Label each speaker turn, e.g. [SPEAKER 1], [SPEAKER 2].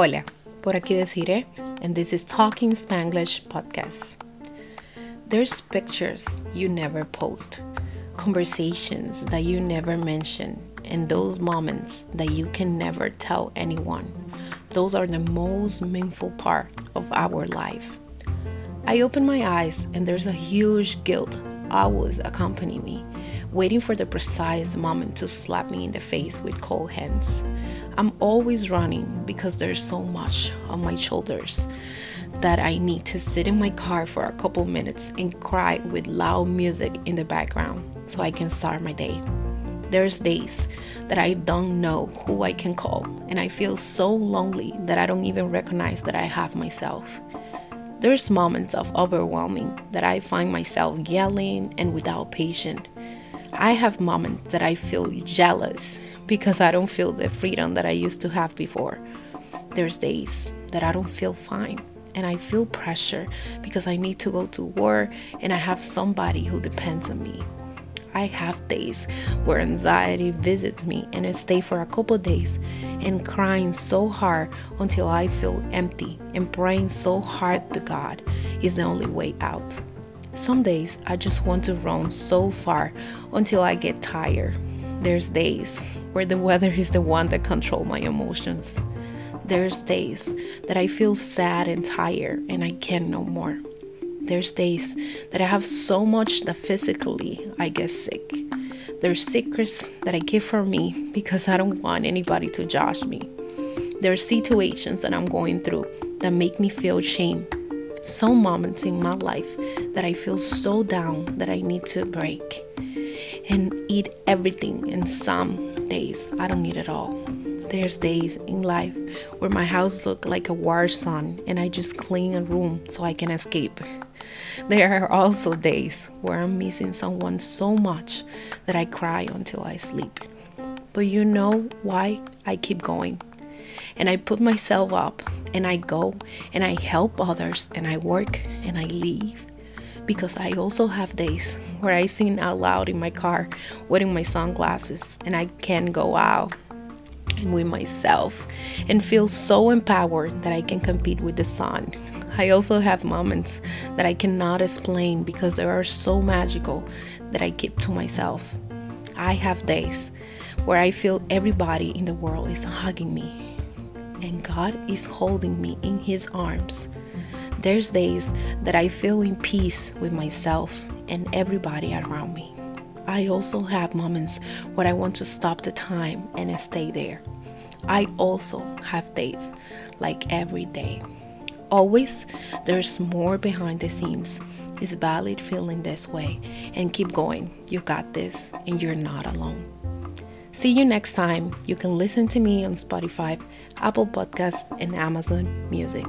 [SPEAKER 1] Hola, por aquí Desiree, and this is Talking Spanglish podcast. There's pictures you never post, conversations that you never mention, and those moments that you can never tell anyone. Those are the most meaningful part of our life. I open my eyes and there's a huge guilt always accompany me, waiting for the precise moment to slap me in the face with cold hands. I'm always running because there's so much on my shoulders that I need to sit in my car for a couple minutes and cry with loud music in the background so I can start my day. There's days that I don't know who I can call, and I feel so lonely that I don't even recognize that I have myself. There's moments of overwhelming that I find myself yelling and without patience. I have moments that I feel jealous because I don't feel the freedom that I used to have before. There's days that I don't feel fine and I feel pressure because I need to go to work and I have somebody who depends on me. I have days where anxiety visits me and I stay for a couple days and crying so hard until I feel empty and praying so hard to God is the only way out. Some days I just want to run so far until I get tired. There's days where the weather is the one that control my emotions. There's days that I feel sad and tired and I can no more. There's days that I have so much that physically I get sick. There's secrets that I keep for me because I don't want anybody to judge me. There are situations that I'm going through that make me feel shame. Some moments in my life that I feel so down that I need to break and eat everything. And some days I don't eat at all. There's days in life where my house look like a war zone and I just clean a room so I can escape. There are also days where I'm missing someone so much that I cry until I sleep. But you know why I keep going? And I put myself up and I go and I help others and I work and I leave. Because I also have days where I sing out loud in my car wearing my sunglasses and I can go out and with myself and feel so empowered that I can compete with the sun I also have moments that I cannot explain because they are so magical that I keep to myself. I have days where I feel everybody in the world is hugging me and God is holding me in His arms. There's days that I feel in peace with myself and everybody around me. I also have moments where I want to stop the time and stay there. I also have days like every day. Always, there's more behind the scenes. It's valid feeling this way and keep going. You got this and you're not alone. See you next time. You can listen to me on Spotify, Apple Podcasts, and Amazon Music.